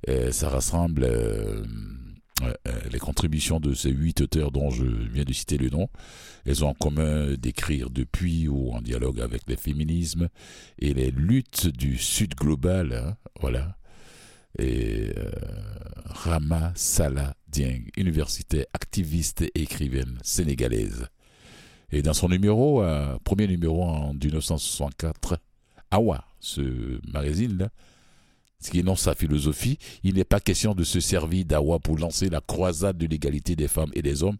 euh, ça rassemble euh, euh, les contributions de ces huit auteurs dont je viens de citer le nom. Elles ont en commun d'écrire depuis ou en dialogue avec les féminismes et les luttes du Sud global. Hein, voilà et euh, Rama Salah Dieng, universitaire, activiste et écrivaine sénégalaise. Et dans son numéro, euh, premier numéro en 1964, Awa, ce magazine-là, ce qui énonce sa philosophie, il n'est pas question de se servir d'Awa pour lancer la croisade de l'égalité des femmes et des hommes,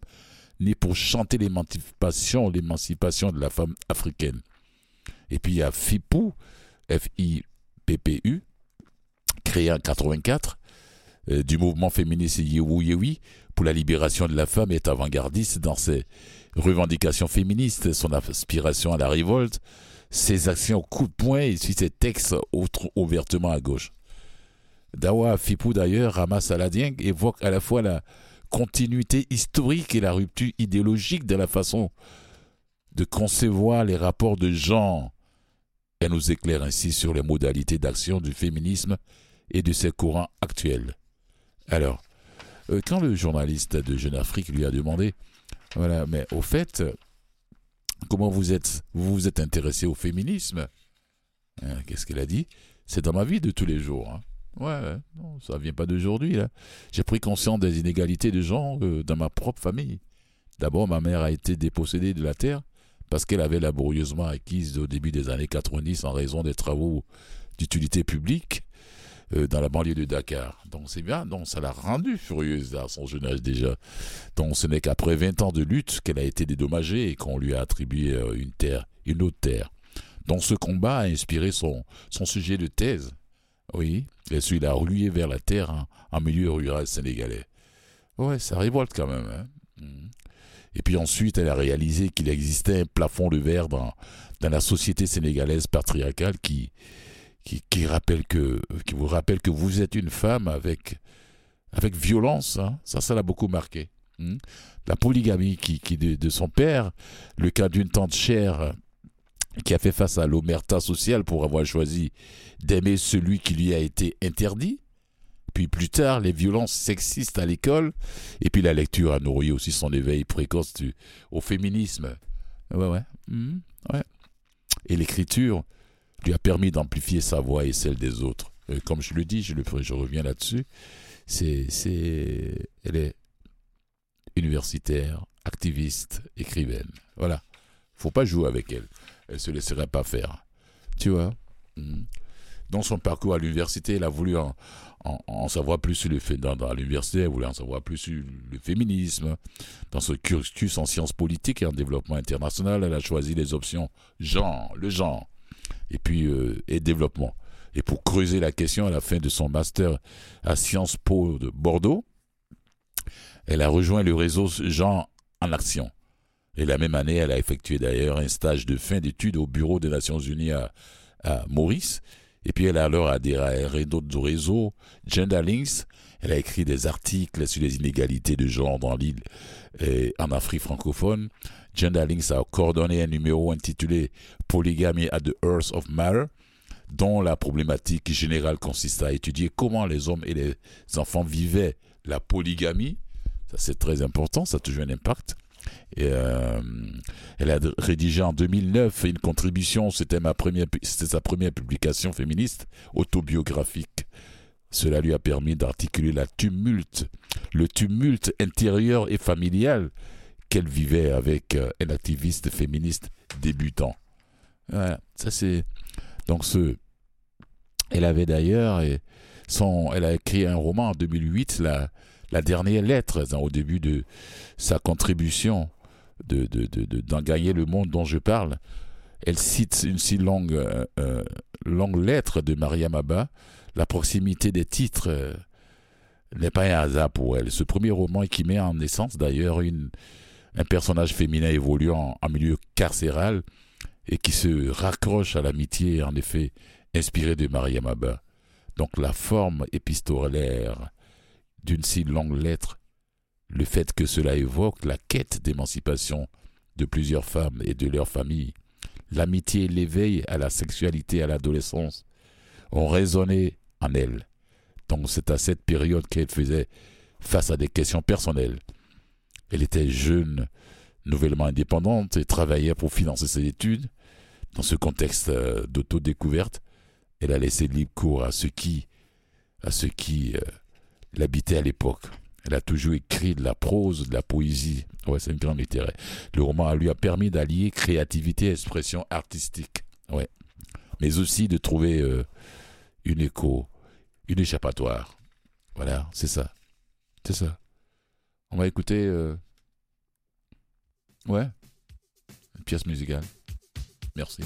ni pour chanter l'émancipation, l'émancipation de la femme africaine. Et puis il y a FIPU, F-I-P-P-U, créé en 84, euh, du mouvement féministe Yewu Yewi pour la libération de la femme est avant-gardiste dans ses revendications féministes, son aspiration à la révolte, ses actions coup de poing et ses textes ouvertement à gauche. Dawa Fipou d'ailleurs, Rama Saladien évoque à la fois la continuité historique et la rupture idéologique de la façon de concevoir les rapports de genre. Elle nous éclaire ainsi sur les modalités d'action du féminisme et de ses courants actuels. Alors, euh, quand le journaliste de Jeune Afrique lui a demandé, voilà, mais au fait, comment vous êtes, vous vous êtes intéressé au féminisme hein, Qu'est-ce qu'elle a dit? C'est dans ma vie de tous les jours. Hein. Ouais, non, ça vient pas d'aujourd'hui. J'ai pris conscience des inégalités de genre euh, dans ma propre famille. D'abord, ma mère a été dépossédée de la terre parce qu'elle avait laborieusement acquise au début des années 90 en raison des travaux d'utilité publique euh, dans la banlieue de Dakar. Donc c'est bien, donc ça l'a rendue furieuse à son jeune âge déjà. Donc ce n'est qu'après 20 ans de lutte qu'elle a été dédommagée et qu'on lui a attribué euh, une terre, une autre terre. Donc ce combat a inspiré son, son sujet de thèse. Oui, et celui a relué vers la terre en, milieu rural sénégalais. Ouais, ça révolte quand même. Hein. Hmm. Et puis ensuite, elle a réalisé qu'il existait un plafond de verre dans la société sénégalaise patriarcale qui, qui, vous rappelle que vous êtes une femme avec, violence. Hein. Ça, ça l'a beaucoup marqué. Hmm. La polygamie qui, de, son père, le cas d'une tante chère qui a fait face à l'omerta sociale pour avoir choisi d'aimer celui qui lui a été interdit. Puis plus tard, les violences sexistes à l'école. Et puis la lecture a nourri aussi son éveil précoce au féminisme. Ouais, ouais. Hmm. ouais. Et l'écriture, lui a permis d'amplifier sa voix et celle des autres. Euh, comme je le dis, je, reviens là-dessus, c'est, c'est, elle est universitaire, activiste, écrivaine. Voilà. Faut pas jouer avec elle. Elle se laisserait pas faire. Tu vois? Hmm. Dans son parcours à l'université, elle a voulu en, en, savoir plus sur le fait dans, dans l'université, elle voulait en savoir plus sur le féminisme. Dans ce cursus en sciences politiques et en développement international, elle a choisi les options genre, le genre et puis euh, et développement. Et pour creuser la question à la fin de son master à Sciences Po de Bordeaux, elle a rejoint le réseau Jean en Action. Et la même année, elle a effectué d'ailleurs un stage de fin d'études au Bureau des Nations Unies à, Maurice. Et puis elle a alors adhéré à d'autres réseaux, Gender Links. Elle a écrit des articles sur les inégalités de genre dans l'île et en Afrique francophone. Links a coordonné un numéro intitulé Polygamie at the Earth of Matter, dont la problématique générale consiste à étudier comment les hommes et les enfants vivaient la polygamie. Ça, c'est très important, ça a toujours un impact. Euh, elle a rédigé en 2009 une contribution, c'était sa première publication féministe autobiographique. Cela lui a permis d'articuler la tumulte, le tumulte intérieur et familial qu'elle vivait avec euh, un activiste féministe débutant. Ça c'est donc ce. Elle avait d'ailleurs elle a écrit un roman en 2008, la la dernière lettre, hein, au début de sa contribution de gagner le monde dont je parle. Elle cite une si longue euh, euh, lettre de Maria Maba. La proximité des titres n'est pas un hasard pour elle. Ce premier roman qui met en naissance d'ailleurs un personnage féminin évoluant en milieu carcéral et qui se raccroche à l'amitié, en effet, inspirée de Maria Maba. Donc la forme épistolaire d'une si longue lettre, le fait que cela évoque la quête d'émancipation de plusieurs femmes et de leurs familles, l'amitié et l'éveil à la sexualité à l'adolescence, ont résonné en elle. Donc c'est à cette période qu'elle faisait face à des questions personnelles elle était jeune, nouvellement indépendante et travaillait pour financer ses études. Dans ce contexte euh, d'autodécouverte, elle a laissé libre cours à ce qui, à ceux qui euh, l'habitaient à l'époque. Elle a toujours écrit de la prose, de la poésie. Ouais, c'est une grande littéraire. Le roman lui a permis d'allier créativité et expression artistique. Ouais. Mais aussi de trouver euh, une écho, une échappatoire. Voilà, c'est ça. C'est ça. On va écouter. Euh, ouais. Une pièce musicale. Merci.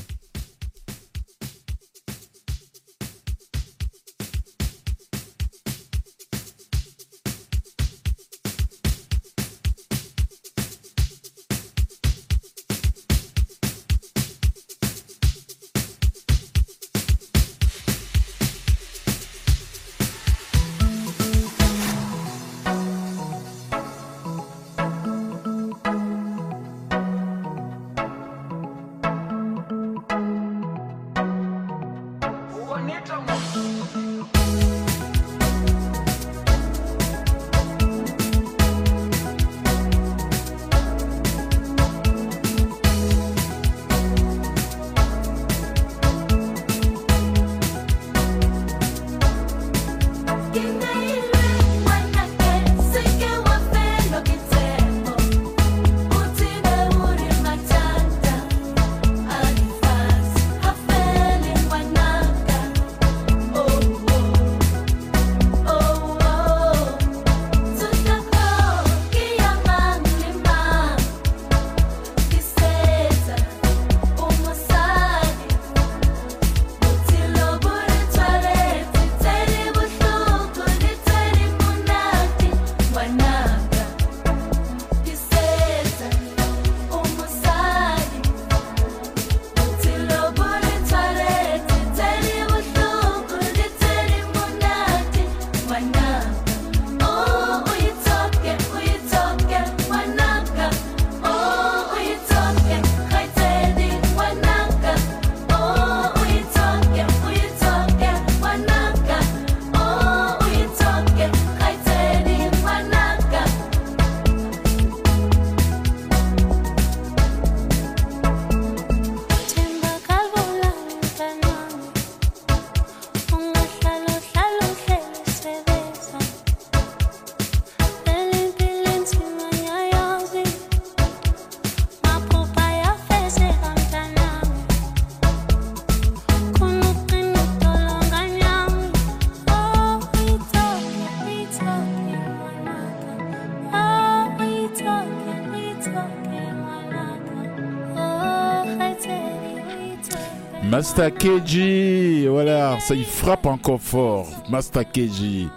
Mastakeji, voilà, ça y frappe encore fort. Mastakeji.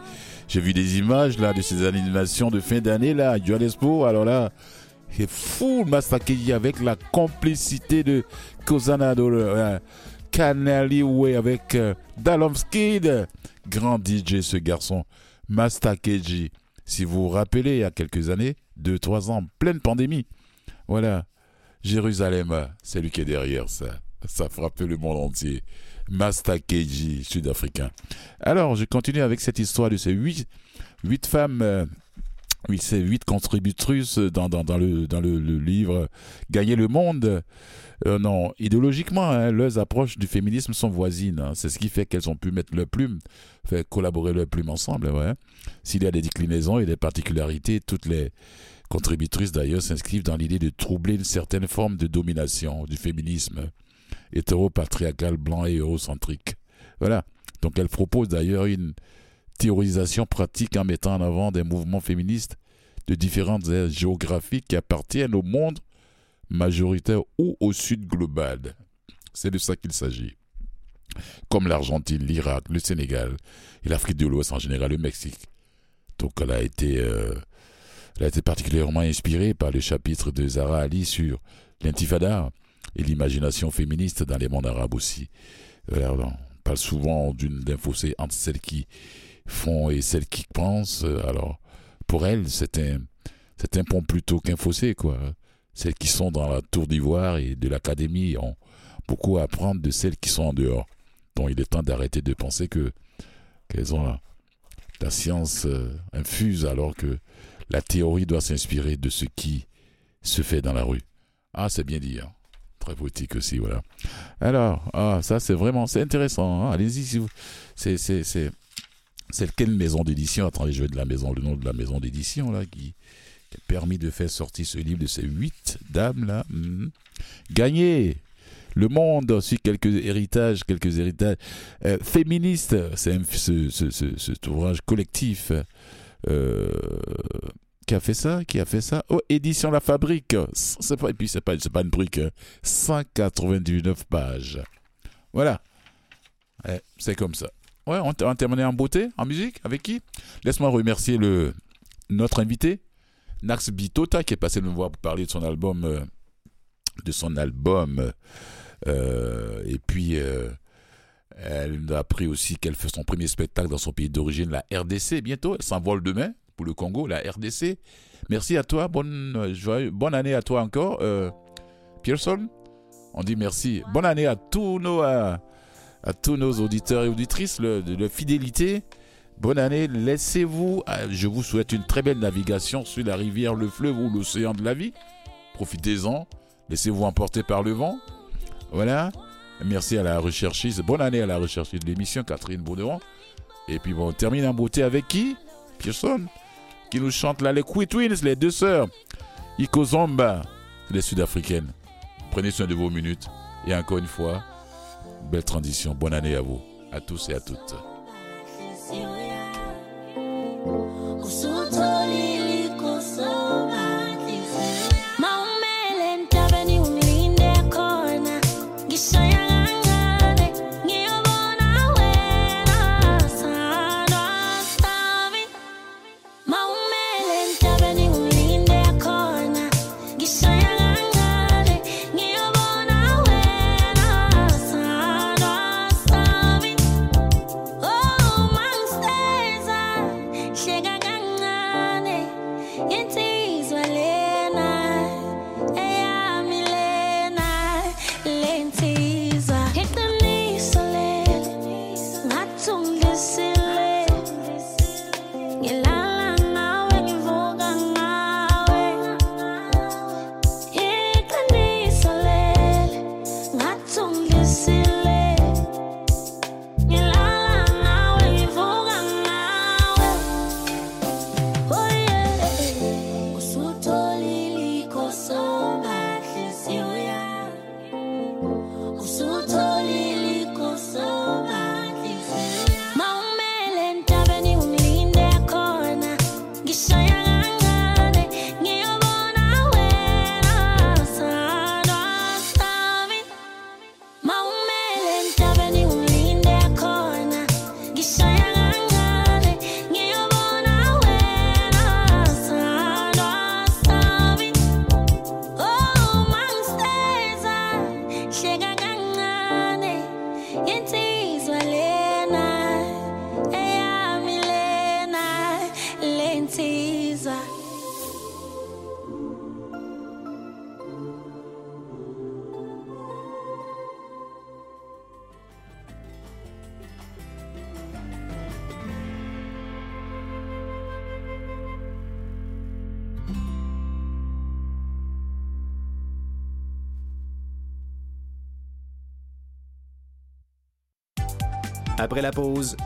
J'ai vu des images là de ces animations de fin d'année là, Johannesburg. Alors là, c'est fou Mastakeji avec la complicité de Kozanado, euh, Kanaliwe avec euh, Dalomskid. Grand DJ ce garçon, Mastakeji. Si vous vous rappelez, il y a quelques années, deux, trois ans, pleine pandémie. Voilà, Jérusalem, c'est lui qui est derrière ça ça frappait le monde entier. Masta Keiji, sud-africain. Alors, je continue avec cette histoire de ces huit, huit femmes, euh, ces huit contributrices dans, dans, le, dans le, livre Gagner le monde. Euh, non, idéologiquement, hein, leurs approches du féminisme sont voisines. Hein. C'est ce qui fait qu'elles ont pu mettre leur plume, faire collaborer leur plume ensemble. S'il y a des déclinaisons et des particularités, toutes les contributrices d'ailleurs s'inscrivent dans l'idée de troubler une certaine forme de domination du féminisme hétéro-patriarcal, blanc et eurocentrique. Voilà. Donc elle propose d'ailleurs une théorisation pratique en mettant en avant des mouvements féministes de différentes aires géographiques qui appartiennent au monde majoritaire ou au sud global. C'est de ça qu'il s'agit. Comme l'Argentine, l'Irak, le Sénégal et l'Afrique de l'Ouest en général, le Mexique. Donc elle a été, euh, elle a été particulièrement inspirée par le chapitre de Zara Ali sur l'intifada, et l'imagination féministe dans les mondes arabes aussi. Euh, on parle souvent d'un fossé entre celles qui font et celles qui pensent. Alors, pour elles, c'est un, pont plutôt qu'un fossé, quoi. Celles qui sont dans la tour d'ivoire et de l'académie ont beaucoup à apprendre de celles qui sont en dehors. Donc, il est temps d'arrêter de penser que qu'elles ont la, la science euh, infuse alors que la théorie doit s'inspirer de ce qui se fait dans la rue. Ah, c'est bien dit. Hein très poétique aussi, voilà. Alors, ah, ça c'est vraiment, c'est intéressant. Hein. Allez-y si vous, c'est, c'est, c'est, quelle maison d'édition? Attendez, je vais de la maison, le nom de la maison d'édition là qui, a permis de faire sortir ce livre de ces huit dames là. Hmm. Gagné le Monde aussi quelques héritages, quelques héritages euh, féministes. C'est ce, ce, cet ouvrage collectif euh, qui a fait ça, qui a fait ça. Oh, édition La Fabrique. C'est pas, et puis c'est pas, c'est pas une brique. 199 hein. pages. Voilà. c'est comme ça. Ouais, on, a terminé en beauté, en musique. Avec qui? Laisse-moi remercier le, notre invité, Nax Bitota, qui est passé nous voir pour parler de son album. Euh, de son album. Euh, et puis, euh, elle nous a appris aussi qu'elle fait son premier spectacle dans son pays d'origine, la RDC, bientôt. Elle s'envole demain pour le Congo, la RDC. Merci à toi. Bonne, bonne année à toi encore. Pearson, on dit merci. Bonne année à tous nos à tous nos auditeurs et auditrices de, de fidélité. Bonne année, laissez-vous, euh, je vous souhaite une très belle navigation sur la rivière, le fleuve ou l'océan de la vie. Profitez-en, laissez-vous emporter par le vent. Voilà. Merci à la recherchiste. Bonne année à la recherchiste de l'émission, Catherine Bauderon. Et puis bon, on termine en beauté avec qui? Pearson, qui nous chante là les Queen les deux sœurs. Iko Zomba, les Sud-Africaines. Prenez soin de vos minutes. Et encore une fois, Belle transition. Bonne année à vous, à tous et à toutes. Après la pause,